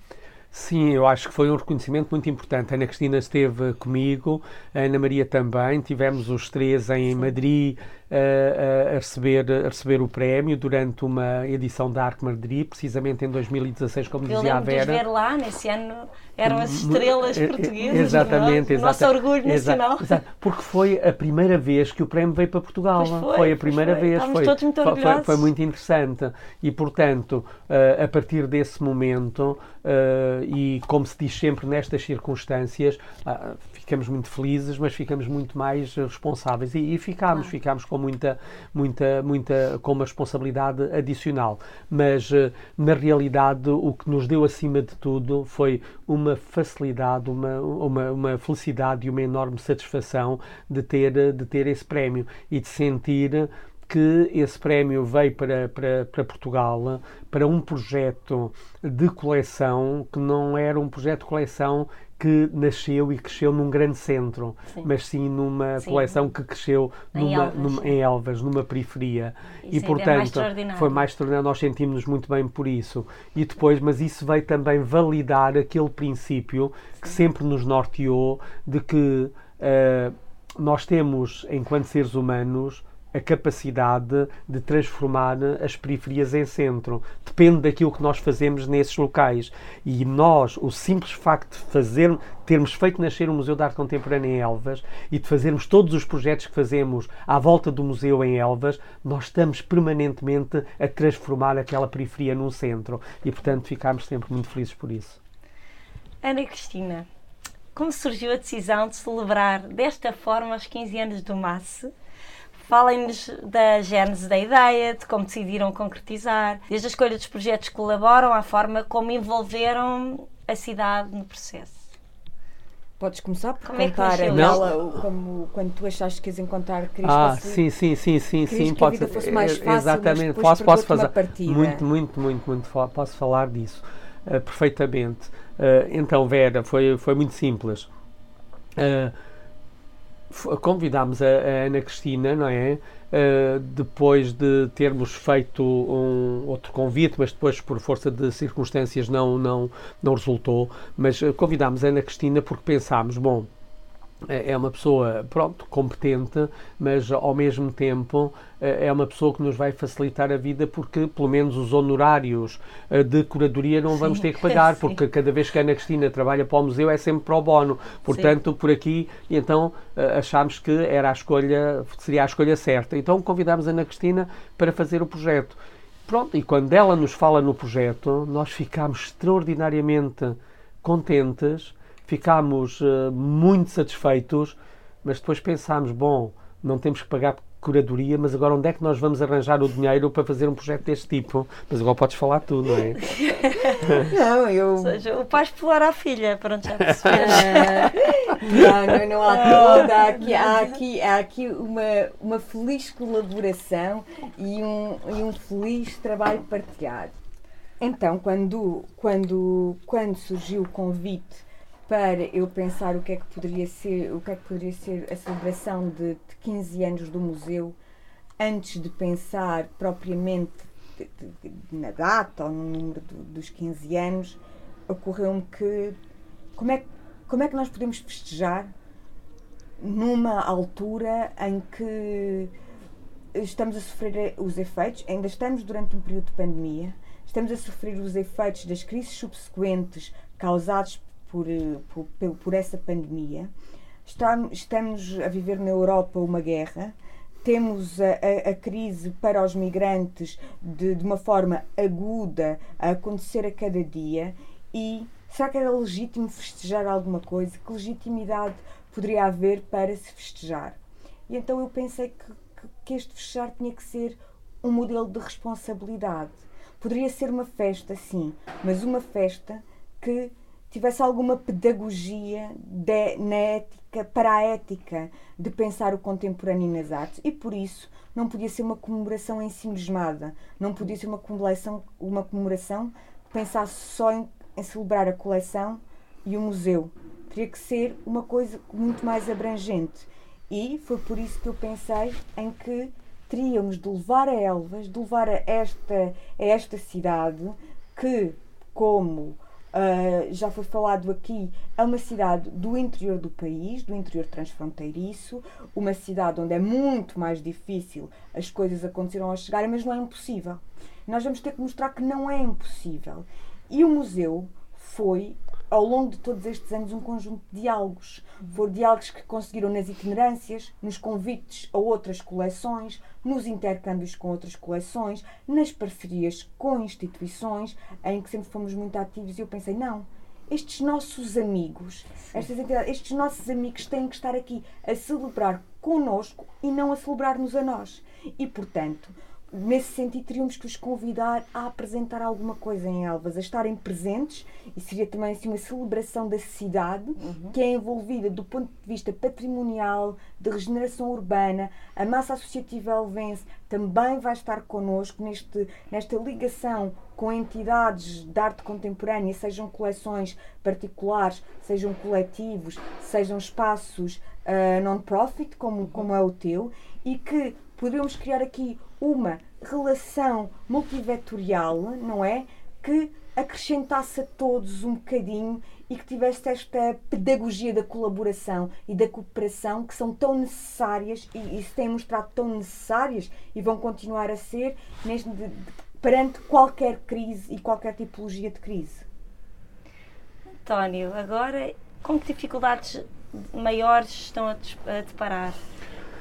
Sim, eu acho que foi um reconhecimento muito importante. A Ana Cristina esteve comigo, a Ana Maria também. Tivemos os três em Sim. Madrid a, receber, a receber o prémio durante uma edição da Arc Madrid, precisamente em 2016, como eu dizia a Vera. Eu ver lá, nesse ano eram as estrelas portuguesas. Exatamente, é? Nosso orgulho nacional. Exato, porque foi a primeira vez que o prémio veio para Portugal. Foi, foi, a primeira foi. vez. Foi, todos muito orgulhosos. Foi, foi, muito interessante. E, portanto, uh, a partir desse momento, e como se diz sempre nestas circunstâncias, uh, ficamos muito felizes, mas ficamos muito mais responsáveis. E, e ficámos, ficámos com muita, muita, muita, com uma responsabilidade adicional. Mas, eh, na realidade, o que nos deu acima de tudo foi uma facilidade, uma, uma, uma felicidade e uma enorme satisfação de ter, de ter esse prémio e de sentir que esse prémio veio para, para, para Portugal para um projeto de coleção que não era um projeto de coleção que nasceu e cresceu num grande centro, Sim. mas sim numa Sim. coleção que cresceu Em numa, Elvas, numa- sim. em Elvas, numa periferia. Isso e é mais portanto extraordinário. foi mais extraordinário, nós sentimos-nos muito bem por isso. E depois, mas isso veio também validar aquele princípio que sempre nos norteou de que eh, nós temos, enquanto seres humanos, a capacidade de transformar as periferias em centro. Depende daquilo que nós fazemos nesses locais. E nós, o simples facto de fazer, termos feito nascer o Museu de Arte Contemporânea em Elvas e de fazermos todos os projetos que fazemos à volta do museu em Elvas, nós estamos permanentemente a transformar aquela periferia num centro. E, portanto, ficámos sempre muito felizes por isso. Ana Cristina, como surgiu a decisão de celebrar desta forma os 15 anos do MASSE? Falem-nos da gênese da ideia, de como decidiram concretizar, desde a escolha dos projetos que colaboram à forma como envolveram a cidade no processo. Podes começar por Como é que contar isso? o- como, quando tu achaste que ias encontrar Cristo Ah, fosse- sim, sim, sim, sim, sim. que a vida fosse mais fácil, mas exatamente. Posso, posso fazer partida. muito, muito, muito, muito. Posso falar disso ah, perfeitamente. Ah, então, Vera, foi, foi muito simples. F- convidámos a, a Ana Cristina, não é? Uh, depois de termos feito um outro convite, mas depois por força de circunstâncias não, não, não resultou, mas uh, convidámos a Ana Cristina porque pensámos, bom, é é uma pessoa, pronto, competente, mas ao mesmo tempo eh, é uma pessoa que nos vai facilitar a vida porque, pelo menos, os honorários eh, de curadoria não vamos ter que pagar, sim. porque cada vez que a Ana Cristina trabalha para o museu é sempre pro bono. Portanto, por aqui, então eh, achámos que era a escolha, seria a escolha certa. Então convidámos a Ana Cristina para fazer o projeto. Pronto, e quando ela nos fala no projeto, nós ficámos extraordinariamente contentes, ficámos eh, muito satisfeitos, mas depois pensámos, bom, não temos que pagar curadoria, mas agora onde é que nós vamos arranjar o dinheiro para fazer um projeto deste tipo? Mas agora podes falar tu, não é? Não, eu. Ou seja, o pai explorar a filha, pronto, já percebi. não, não, não há toda. Há aqui, há aqui, há aqui uma, uma feliz colaboração e um, e um feliz trabalho partilhado. Então, quando, quando, quando surgiu o convite para eu pensar o que é que poderia ser, o que é que poderia ser a celebração de, de 15 anos do museu, antes de pensar propriamente de- de- na data ou no número do- dos 15 anos, ocorreu-me que como é, como é que nós podemos festejar numa altura em que estamos a sofrer os efeitos, ainda estamos durante um período de pandemia, estamos a sofrer os efeitos das crises subsequentes causados por, por, por essa pandemia. Estam- Estamos a viver na Europa uma guerra, temos a, a- a crise para os migrantes de, de uma forma aguda a acontecer a cada dia e será que era legítimo festejar alguma coisa? Que legitimidade poderia haver para se festejar? E então eu pensei que, que- que este festejar tinha que ser um modelo de responsabilidade. Poderia ser uma festa, sim, mas uma festa que tivesse alguma pedagogia de- na ética, para a ética de pensar o contemporâneo nas artes e por isso não podia ser uma comemoração em si mesmada, não podia ser uma comemoração, uma comemoração que pensasse só em, em celebrar a coleção e o museu. Teria que ser uma coisa muito mais abrangente. E foi por isso que eu pensei em que teríamos de levar a Elvas, de levar a esta, a esta cidade, que, como ah, já foi falado aqui, é uma cidade do interior do país, do interior transfronteiriço, uma cidade onde é muito mais difícil as coisas acontecerem ao chegarem, mas não é impossível. Nós vamos ter que mostrar que não é impossível. E o museu foi, ao longo de todos estes anos, um conjunto de diálogos. Foram diálogos que conseguiram nas itinerâncias, nos convites a outras coleções, nos intercâmbios com outras coleções, nas parcerias com instituições, em que sempre fomos muito ativos. E eu pensei, não, estes nossos amigos, estas estes nossos amigos têm que estar aqui a celebrar connosco e não a celebrar-nos a nós. E, portanto, nesse sentido, teríamos que os convidar a apresentar alguma coisa em Elvas, a estarem presentes, e seria também assim uma celebração da cidade, que é envolvida do ponto de vista patrimonial, de regeneração urbana. A massa associativa elvense também vai estar connosco neste, nesta ligação com entidades de arte contemporânea, sejam coleções particulares, sejam coletivos, sejam espaços uh, non-profit, como, como é o teu, e que podemos criar aqui uma relação multivetorial, não é? Que acrescentasse a todos um bocadinho e que tivesse esta pedagogia da colaboração e da cooperação que são tão necessárias e, e se têm mostrado tão necessárias e vão continuar a ser neste, de, de, perante qualquer crise e qualquer tipologia de crise. António, agora com que dificuldades maiores estão a deparar?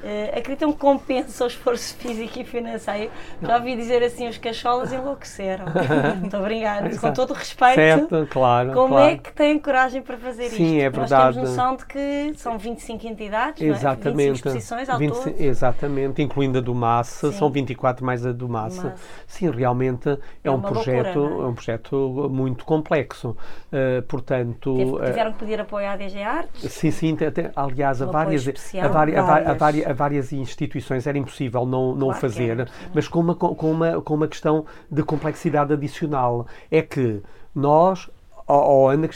Uh, acreditam que compensa o esforço físico e financeiro? Já ouvi dizer assim, os cacholas enlouqueceram. Muito obrigada, com todo o respeito. Certo, claro. Como claro. é que têm coragem para fazer Sim, isto? Sim, é verdade. Nós temos noção de que são 25 entidades, exatamente. Não é? 25 exposições ao 20, todo. Exatamente, incluindo a do Massa, são 24 mais a do Massa. Sim, realmente é, é um projeto, loucura, é? é? um projeto muito complexo. Uh, portanto, Teve, tiveram que pedir apoio à DG Artes? Sim, sim, até, aliás, um a várias, a, várias, a, várias, a várias instituições era impossível não, não claro fazer, era, mas com uma, com, uma, com uma questão de complexidade adicional. É que nós, ao, Ana,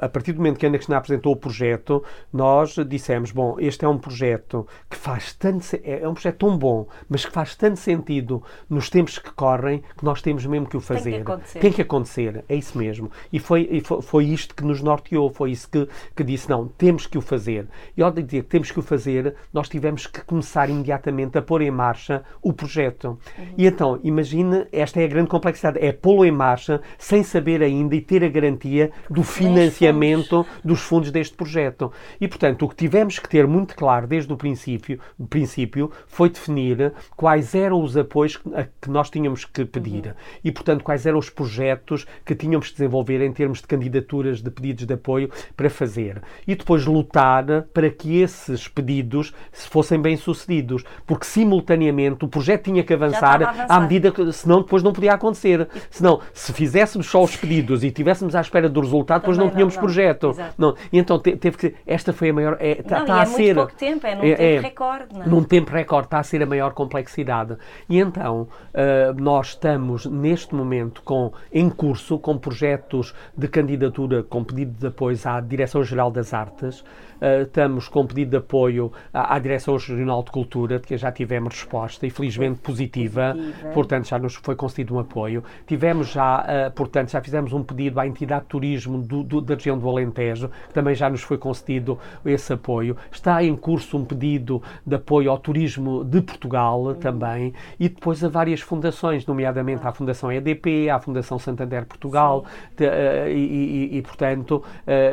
a partir do momento que a Ana Cristina apresentou o projeto, nós dissemos: bom, este é um projeto que faz tanto. É, é um projeto tão bom, mas que faz tanto sentido nos tempos que correm que nós temos mesmo que o fazer. Tem que acontecer. Tem que acontecer, é isso mesmo. E foi, e foi, foi isto que nos norteou, foi isso que, que disse: não, temos que o fazer. E ao dizer que temos que o fazer, nós tivemos que começar imediatamente a pôr em marcha o projeto. Uhum. E então, imagine, esta é a grande complexidade: é pô-lo em marcha sem saber ainda e ter a garantia garantia do financiamento dos fundos deste projeto. E, portanto, o que tivemos que ter muito claro desde o princípio, o princípio foi definir quais eram os apoios que, que nós tínhamos que pedir uhum. e, portanto, quais eram os projetos que tínhamos que desenvolver em termos de candidaturas de pedidos de apoio para fazer. E depois lutar para que esses pedidos fossem bem-sucedidos, porque simultaneamente o projeto tinha que avançar, avançar. à medida que, senão depois não podia acontecer. Senão, se fizéssemos só os pedidos e tivéssemos às espera do resultado, depois não, não tínhamos não, projeto. Não. E então teve que. Esta foi a maior. É, tá, tá é a ser. pouco tempo, é num é, tempo é, recorde. Não é? Num tempo recorde, está a ser a maior complexidade. E então, uh, nós estamos neste momento com, em curso com projetos de candidatura com pedido de apoio à Direção-Geral das Artes. Uh, estamos com pedido de apoio à, à Direção Regional de Cultura, de que já tivemos resposta, e felizmente positiva, positiva. portanto já nos foi concedido um apoio. Tivemos já, uh, portanto, já fizemos um pedido à entidade de turismo do, do, da região do Alentejo, que também já nos foi concedido esse apoio. Está em curso um pedido de apoio ao turismo de Portugal uhum. também, e depois a várias fundações, nomeadamente à Fundação EDP, à Fundação Santander Portugal, de, uh, e, e, e, portanto,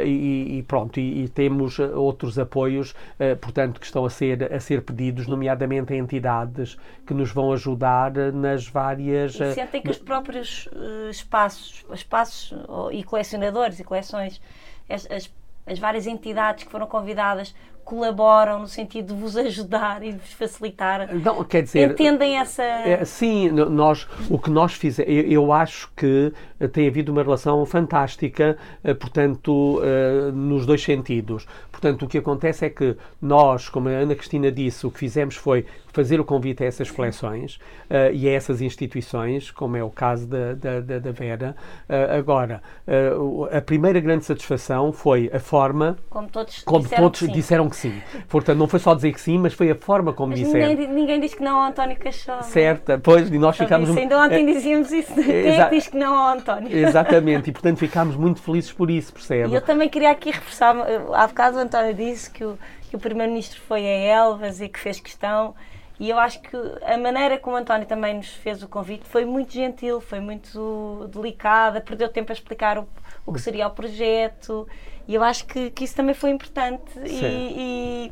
e, e, pronto, e, temos outros apoios, eh, portanto, que estão a ser, a ser pedidos, nomeadamente a entidades que nos vão ajudar nas várias. E sentem que os próprios uh, espaços, espaços e colecionadores e coleções, as, as, as várias entidades que foram convidadas colaboram no sentido de vos ajudar e de vos facilitar. Não, quer dizer, entendem essa. É, sim, nós, o que nós fizemos, eu, eu, acho que eh, tem havido uma relação fantástica, eh, portanto, uh, nos dois sentidos. Portanto, o que acontece é que nós, como a Ana Cristina disse, o que fizemos foi fazer o convite a essas coleções uh, e a essas instituições, como é o caso da, da, da Vera. Uh, agora, a primeira grande satisfação foi a forma como todos, como disseram, todos que disseram que sim. Portanto, não foi só dizer que sim, mas foi a forma como mas disseram. Ninguém, ninguém diz que não ao António Cachorro. Certo, pois, e nós ficámos. Ainda ontem dizíamos isso. Quem é que diz que não ao António? Exatamente, e portanto ficámos muito felizes por isso, percebe? E eu também queria aqui reforçar, há bocado o António disse que o, que o Primeiro-Ministro foi a Elvas e que fez questão. E eu acho que a maneira como o António também nos fez o convite foi muito gentil, foi muito delicada, perdeu tempo a explicar o, o que seria o projeto. E eu acho que, que isso também foi importante. E, e,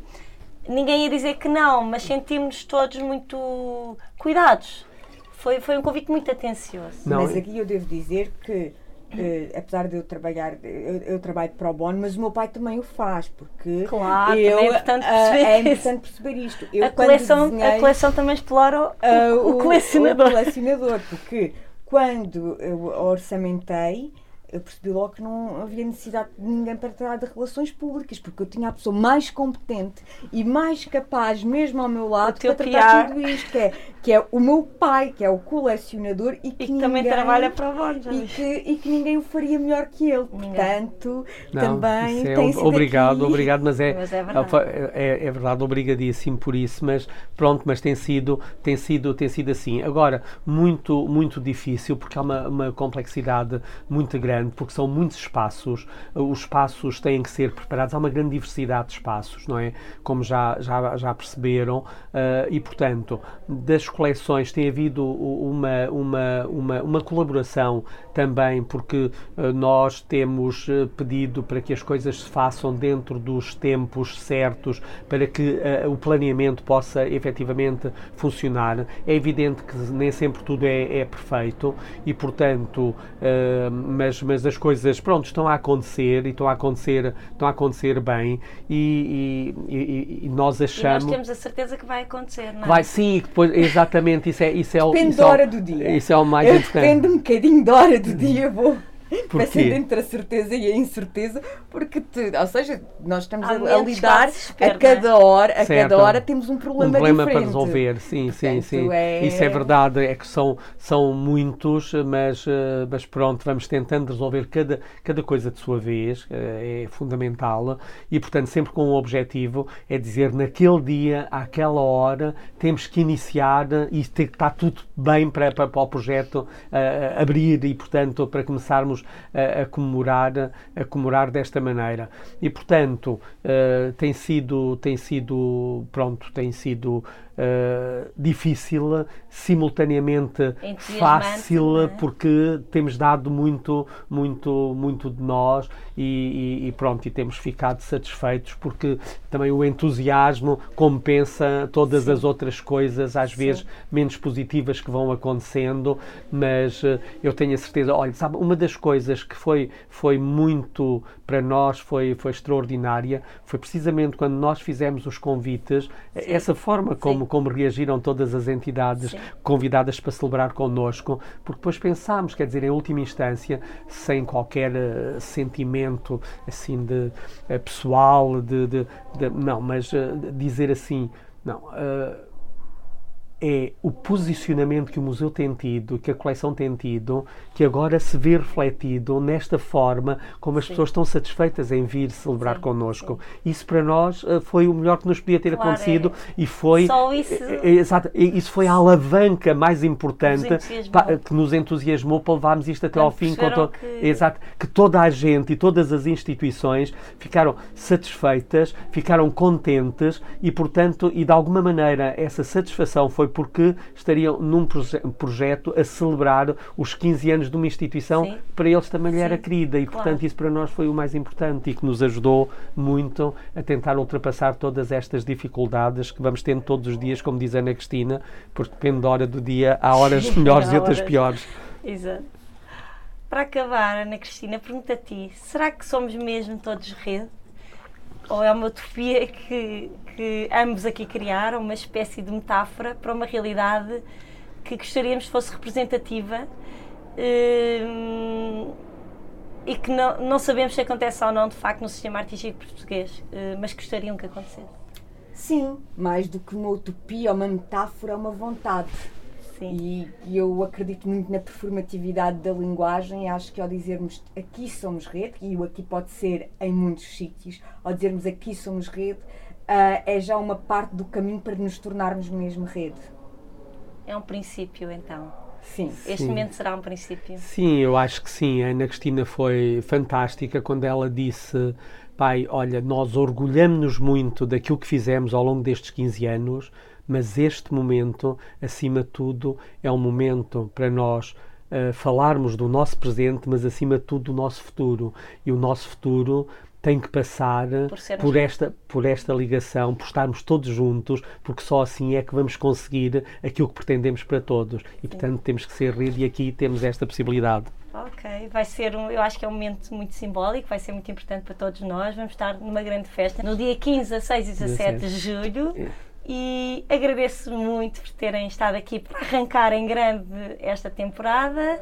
ninguém ia dizer que não, mas sentimos todos muito cuidados. Foi, foi um convite muito atencioso. Não, mas aqui eu devo dizer que Uh, apesar de eu trabalhar, eu, eu, trabalho para o bono, mas o meu pai também o faz, porque claro, eu, é, importante perceber, é importante perceber isto. Eu, a, coleção, desenhei, a coleção também explora o, uh, o, colecionador. o, colecionador, porque quando eu orçamentei, eu percebi logo que não havia necessidade de ninguém para tratar de relações públicas, porque eu tinha a pessoa mais competente e mais capaz, mesmo ao meu lado, para tratar tudo isto, que é, que é o meu pai, que é o colecionador e que, e que ninguém, também trabalha para o e que, e que ninguém o faria melhor que ele. Ninguém. Portanto, não, também é tem sido Obrigado, aqui... obrigado, mas é, mas é verdade. É, é verdade, obrigadíssimo por isso, mas pronto, mas tem sido, tem sido, tem sido assim. Agora, muito, muito difícil, porque há uma, uma complexidade muito grande grande, porque são muitos espaços, os espaços têm que ser preparados, há uma grande diversidade de espaços, não é? Como já, já, já perceberam, uh, e portanto, das coleções tem havido uma, uma, uma, uma colaboração também, porque uh, nós temos uh, pedido para que as coisas se façam dentro dos tempos certos, para que o planeamento possa efetivamente funcionar. É evidente que nem sempre tudo é, é perfeito e, portanto, mas mas as coisas, pronto, estão a acontecer e estão a acontecer, estão a acontecer bem e, e, e, e nós achamos... E nós temos a certeza que vai acontecer, não é? Vai sim, depois, exatamente, isso é, isso é Depende isso da hora é, do dia. Isso é o mais Eu importante. Depende um bocadinho da hora do dia, vou... Vai ser entre a certeza e a incerteza, porque, te, ou seja, nós estamos a, a, lidar espera, a cada é? hora, a certo. cada hora temos um problema, um problema diferente. para resolver, sim, Portanto, sim, sim. É... Isso é verdade, é que são, são muitos, mas, eh, mas pronto, vamos tentando resolver cada, cada coisa de sua vez, eh, é fundamental, e portanto sempre com um objetivo, é dizer naquele dia, àquela hora, temos que iniciar e ter que estar tudo bem para, para, para o projeto uh, abrir e portanto para começarmos a, a, comemorar, a comemorar desta maneira. E, portanto, uh, tem sido, tem sido, pronto, tem sido uh, difícil, simultaneamente fácil, é? porque temos dado muito, muito, muito de nós e, e, e, pronto, e temos ficado satisfeitos porque também o entusiasmo compensa todas Sim. as outras coisas, às Sim. vezes menos positivas que vão acontecendo, mas uh, eu tenho a certeza, olha, sabe, uma das coisas que foi, foi muito para nós foi, foi extraordinária, foi precisamente quando nós fizemos os convites, Sim. essa forma como como, reagiram todas as entidades Sim. convidadas para celebrar connosco, porque depois pensámos, quer dizer, em última instância, sem qualquer uh, sentimento assim de uh, pessoal, de, de, de, não, mas uh, dizer assim, não é o posicionamento que o museu tem tido, que a coleção tem tido, que agora se vê refletido nesta forma como as Sim. pessoas estão satisfeitas em vir celebrar sim, connosco. Sim. Isso para nós eh, foi o melhor que nos podia ter claro, acontecido é. e foi Só isso... É, é, exato, isso foi a alavanca mais importante nos que nos entusiasmou para levarmos isto até ao fim. To... Que... Exato, que toda a gente e todas as instituições ficaram satisfeitas, ficaram contentes e, portanto, e de alguma maneira essa satisfação foi foi porque estariam num proje projeto a celebrar os 15 anos de uma instituição Sim. para eles também lhe era querida e, claro. portanto, isso para nós foi o mais importante e que nos ajudou muito a tentar ultrapassar todas estas dificuldades que vamos tendo todos os dias, como diz a Ana Cristina, porque depende da hora do dia, há horas melhores e outras piores. Exato. Para acabar, Ana Cristina, pergunta a ti: será que somos mesmo todos rede? Ou é uma utopia que, que ambos aqui criaram, uma espécie de metáfora para uma realidade que gostaríamos fosse representativa hum, e que não, não sabemos se acontece ou não de facto no sistema artístico português, hum, mas gostariam que acontecesse. Sim, mais do que uma utopia uma metáfora, uma vontade. E, e, eu acredito muito na performatividade da linguagem. Acho que ao dizermos aqui somos rede, e o aqui pode ser em muitos sítios, ao dizermos aqui somos rede, uh, é já uma parte do caminho para nos tornarmos mesmo rede. É um princípio, então. Sim. Este sim. momento será um princípio. Sim, eu acho que sim. A Ana Cristina foi fantástica quando ela disse: Pai, olha, nós orgulhamos-nos muito daquilo que fizemos ao longo destes 15 anos mas este momento, acima de tudo, é um momento para nós uh, falarmos do nosso presente, mas acima de tudo do nosso futuro. E o nosso futuro tem que passar por, por, esta, por esta ligação, por estarmos todos juntos, porque só assim é que vamos conseguir aquilo que pretendemos para todos. E, portanto, temos que ser rede e aqui temos esta possibilidade. Ok, vai ser um, eu acho que é um momento muito simbólico, vai ser muito importante para todos nós. Vamos estar numa grande festa no dia 15, 16 e 17 de julho. É e agradeço muito por terem estado aqui para arrancar em grande esta temporada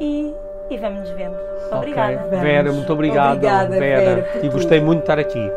e e vamos nos vendo. Obrigada. Okay. Vera, muito obrigado. Obrigada, Vera, Vera. e gostei muito de estar aqui.